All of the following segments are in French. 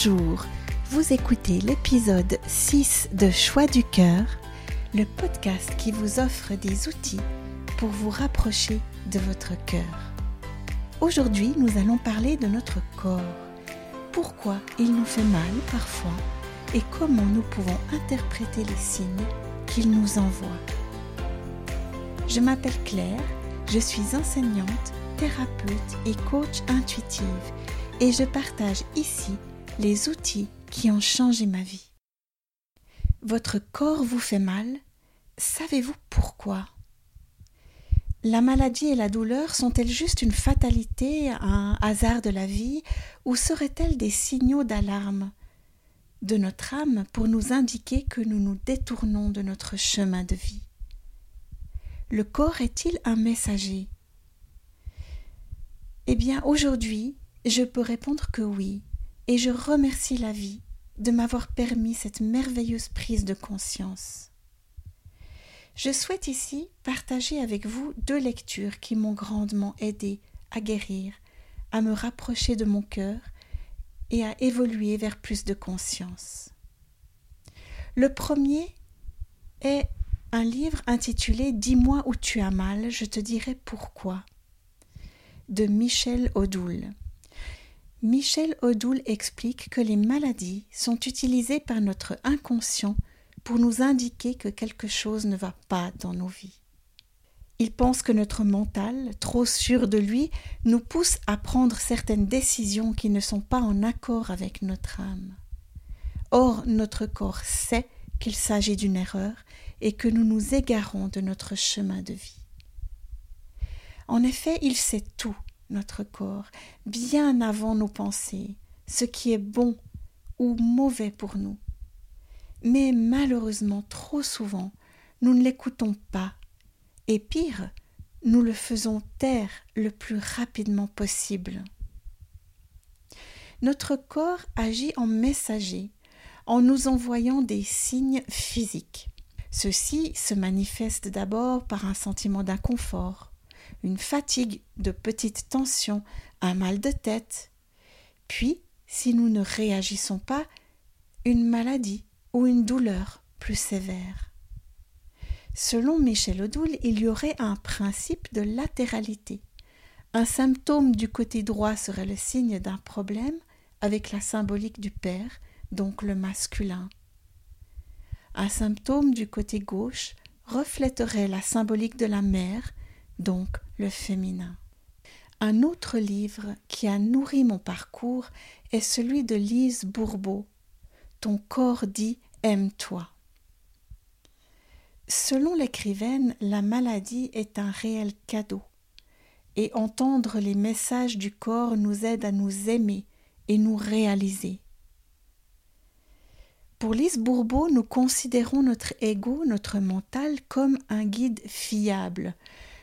Bonjour, vous écoutez l'épisode 6 de Choix du cœur, le podcast qui vous offre des outils pour vous rapprocher de votre cœur. Aujourd'hui, nous allons parler de notre corps. Pourquoi il nous fait mal parfois et comment nous pouvons interpréter les signes qu'il nous envoie. Je m'appelle Claire, je suis enseignante, thérapeute et coach intuitive et je partage ici les outils qui ont changé ma vie. Votre corps vous fait mal. Savez-vous pourquoi? La maladie et la douleur sont-elles juste une fatalité, un hasard de la vie, ou seraient-elles des signaux d'alarme de notre âme pour nous indiquer que nous nous détournons de notre chemin de vie? Le corps est-il un messager? Eh bien, aujourd'hui, je peux répondre que oui, et je remercie la vie de m'avoir permis cette merveilleuse prise de conscience. Je souhaite ici partager avec vous deux lectures qui m'ont grandement aidé à guérir, à me rapprocher de mon cœur et à évoluer vers plus de conscience. Le premier est un livre intitulé Dis-moi où tu as mal, je te dirai pourquoi de Michel Odoul. Michel Odoul explique que les maladies sont utilisées par notre inconscient pour nous indiquer que quelque chose ne va pas dans nos vies. Il pense que notre mental, trop sûr de lui, nous pousse à prendre certaines décisions qui ne sont pas en accord avec notre âme. Or, notre corps sait qu'il s'agit d'une erreur et que nous nous égarons de notre chemin de vie. En effet, il sait tout notre corps, bien avant nos pensées, ce qui est bon ou mauvais pour nous. Mais malheureusement, trop souvent, nous ne l'écoutons pas, et pire, nous le faisons taire le plus rapidement possible. Notre corps agit en messager, en nous envoyant des signes physiques. Ceux-ci se manifestent d'abord par un sentiment d'inconfort, une fatigue de petite tension, un mal de tête, puis, si nous ne réagissons pas, une maladie ou une douleur plus sévère. Selon Michel Odoul, il y aurait un principe de latéralité. Un symptôme du côté droit serait le signe d'un problème avec la symbolique du père, donc le masculin. Un symptôme du côté gauche reflèterait la symbolique de la mère, donc le féminin. Un autre livre qui a nourri mon parcours est celui de Lise Bourbeau, Ton corps dit aime-toi. Selon l'écrivaine, la maladie est un réel cadeau, et entendre les messages du corps nous aide à nous aimer et nous réaliser. Pour Lise Bourbeau, nous considérons notre ego, notre mental, comme un guide fiable,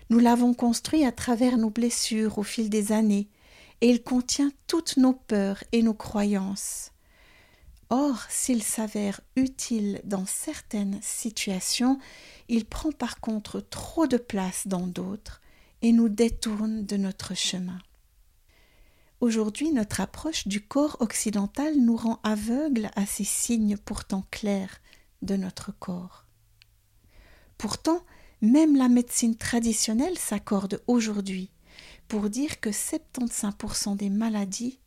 nous l'avons construit à travers nos blessures au fil des années, et il contient toutes nos peurs et nos croyances. Or, s'il s'avère utile dans certaines situations, il prend par contre trop de place dans d'autres et nous détourne de notre chemin. Aujourd'hui, notre approche du corps occidental nous rend aveugles à ces signes pourtant clairs de notre corps. Pourtant, même la médecine traditionnelle s'accorde aujourd'hui pour dire que 75% des maladies,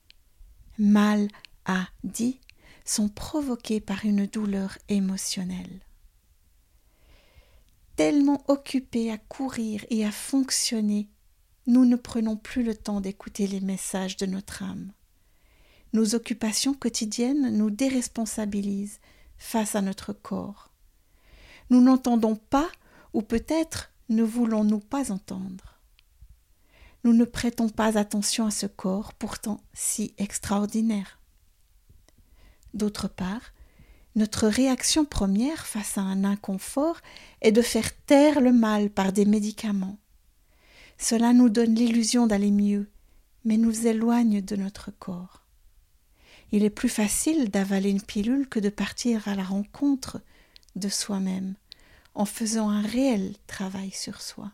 mal à dit, sont provoquées par une douleur émotionnelle. Tellement occupés à courir et à fonctionner, nous ne prenons plus le temps d'écouter les messages de notre âme. Nos occupations quotidiennes nous déresponsabilisent face à notre corps. Nous n'entendons pas ou peut-être ne voulons-nous pas entendre. Nous ne prêtons pas attention à ce corps pourtant si extraordinaire. D'autre part, notre réaction première face à un inconfort est de faire taire le mal par des médicaments. Cela nous donne l'illusion d'aller mieux, mais nous éloigne de notre corps. Il est plus facile d'avaler une pilule que de partir à la rencontre de soi-même, en faisant un réel travail sur soi.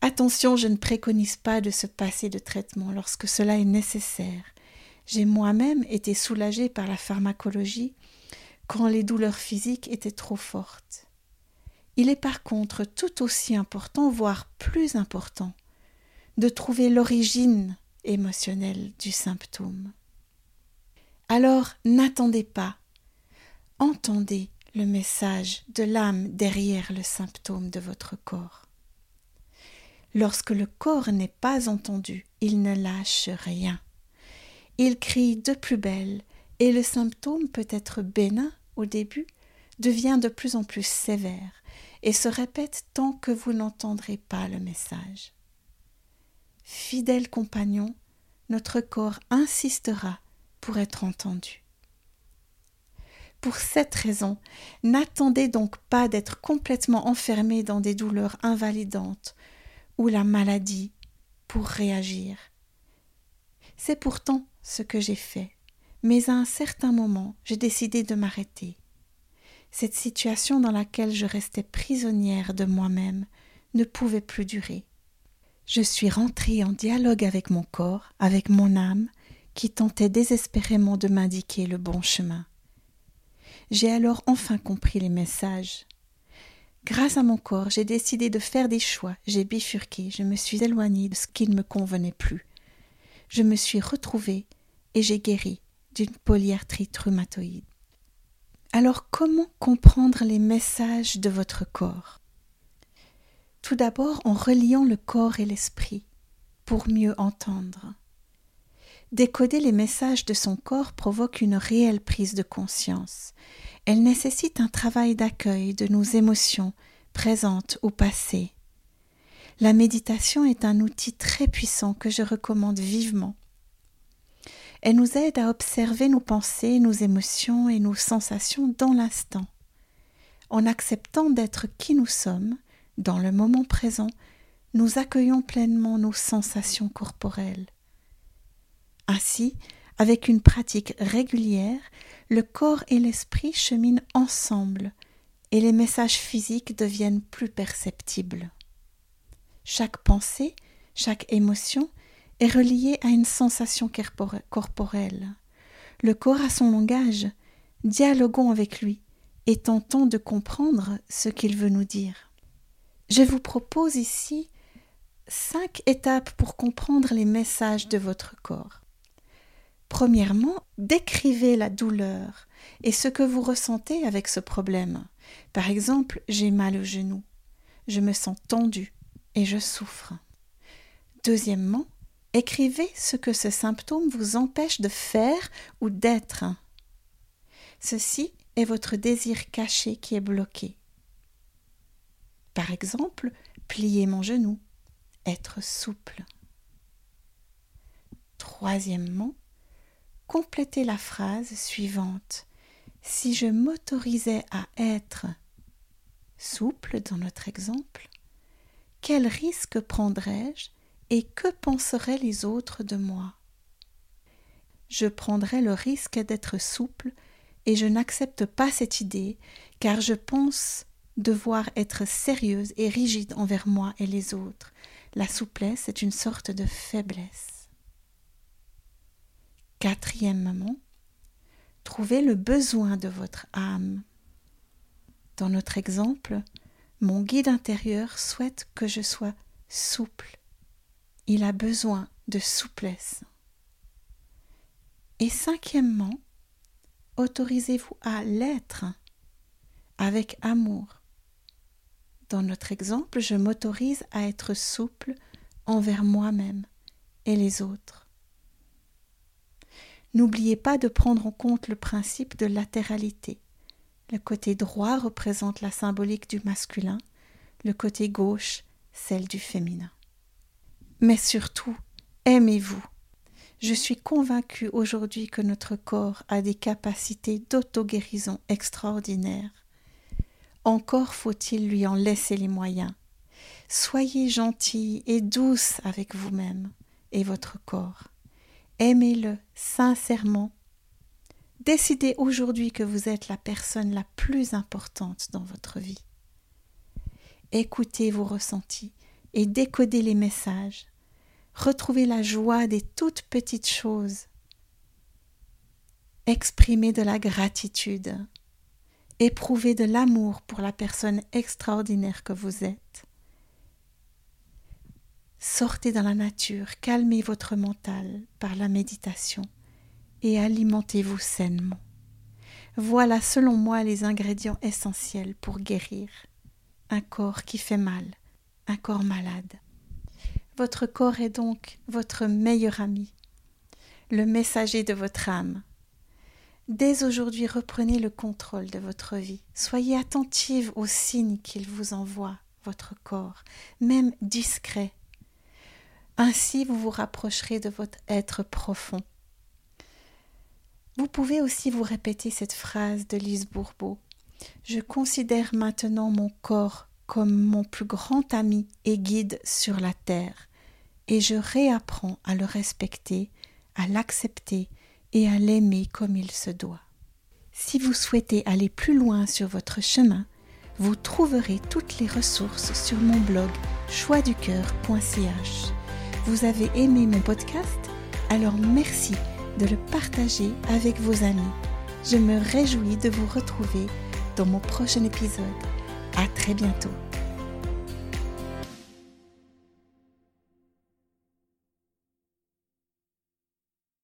Attention, je ne préconise pas de se passer de traitement lorsque cela est nécessaire. J'ai moi-même été soulagée par la pharmacologie quand les douleurs physiques étaient trop fortes. Il est par contre tout aussi important, voire plus important, de trouver l'origine émotionnelle du symptôme. Alors n'attendez pas, entendez le message de l'âme derrière le symptôme de votre corps. Lorsque le corps n'est pas entendu, il ne lâche rien. Il crie de plus belle, et le symptôme peut être bénin au début, devient de plus en plus sévère et se répète tant que vous n'entendrez pas le message. Fidèle compagnon, notre corps insistera pour être entendu. Pour cette raison, n'attendez donc pas d'être complètement enfermé dans des douleurs invalidantes ou la maladie pour réagir. C'est pourtant ce que j'ai fait, mais à un certain moment, j'ai décidé de m'arrêter. Cette situation dans laquelle je restais prisonnière de moi-même ne pouvait plus durer. Je suis rentrée en dialogue avec mon corps, avec mon âme, qui tentait désespérément de m'indiquer le bon chemin. J'ai alors enfin compris les messages. Grâce à mon corps, j'ai décidé de faire des choix, j'ai bifurqué, je me suis éloignée de ce qui ne me convenait plus. Je me suis retrouvée et j'ai guéri d'une polyarthrite rhumatoïde. Alors comment comprendre les messages de votre corps? Tout d'abord en reliant le corps et l'esprit pour mieux entendre. Décoder les messages de son corps provoque une réelle prise de conscience. Elle nécessite un travail d'accueil de nos émotions, présentes ou passées. La méditation est un outil très puissant que je recommande vivement. Elle nous aide à observer nos pensées, nos émotions et nos sensations dans l'instant. En acceptant d'être qui nous sommes, dans le moment présent, nous accueillons pleinement nos sensations corporelles. Ainsi, avec une pratique régulière, le corps et l'esprit cheminent ensemble et les messages physiques deviennent plus perceptibles. Chaque pensée, chaque émotion est reliée à une sensation corporelle. Le corps a son langage, dialoguons avec lui et tentons de comprendre ce qu'il veut nous dire. Je vous propose ici cinq étapes pour comprendre les messages de votre corps. Premièrement, décrivez la douleur et ce que vous ressentez avec ce problème. Par exemple, j'ai mal au genou, je me sens tendu et je souffre. Deuxièmement, écrivez ce que ce symptôme vous empêche de faire ou d'être. Ceci est votre désir caché qui est bloqué. Par exemple, plier mon genou, être souple. Troisièmement, compléter la phrase suivante. Si je m'autorisais à être souple dans notre exemple, quel risque prendrais-je et que penseraient les autres de moi? Je prendrais le risque d'être souple et je n'accepte pas cette idée car je pense devoir être sérieuse et rigide envers moi et les autres. La souplesse est une sorte de faiblesse. Quatrièmement, trouvez le besoin de votre âme. Dans notre exemple, mon guide intérieur souhaite que je sois souple. Il a besoin de souplesse. Et cinquièmement, autorisez-vous à l'être avec amour. Dans notre exemple, je m'autorise à être souple envers moi-même et les autres. N'oubliez pas de prendre en compte le principe de latéralité. Le côté droit représente la symbolique du masculin, le côté gauche celle du féminin. Mais surtout, aimez-vous. Je suis convaincue aujourd'hui que notre corps a des capacités d'auto-guérison extraordinaires. Encore faut-il lui en laisser les moyens. Soyez gentille et douce avec vous-même et votre corps. Aimez-le sincèrement. Décidez aujourd'hui que vous êtes la personne la plus importante dans votre vie. Écoutez vos ressentis et décodez les messages. Retrouvez la joie des toutes petites choses. exprimez de la gratitude, éprouvez de l'amour pour la personne extraordinaire que vous êtes. Sortez dans la nature, calmez votre mental par la méditation et alimentez-vous sainement. Voilà selon moi les ingrédients essentiels pour guérir un corps qui fait mal, un corps malade. Votre corps est donc votre meilleur ami, le messager de votre âme. Dès aujourd'hui, reprenez le contrôle de votre vie. Soyez attentive aux signes qu'il vous envoie, votre corps, même discret. Ainsi, vous vous rapprocherez de votre être profond. Vous pouvez aussi vous répéter cette phrase de Lise Bourbeau. Je considère maintenant mon corps comme mon plus grand ami et guide sur la terre, et je réapprends à le respecter, à l'accepter et à l'aimer comme il se doit. Si vous souhaitez aller plus loin sur votre chemin, vous trouverez toutes les ressources sur mon blog choixducoeur.ch. Vous avez aimé mon podcast? Alors merci de le partager avec vos amis. Je me réjouis de vous retrouver dans mon prochain épisode. À très bientôt.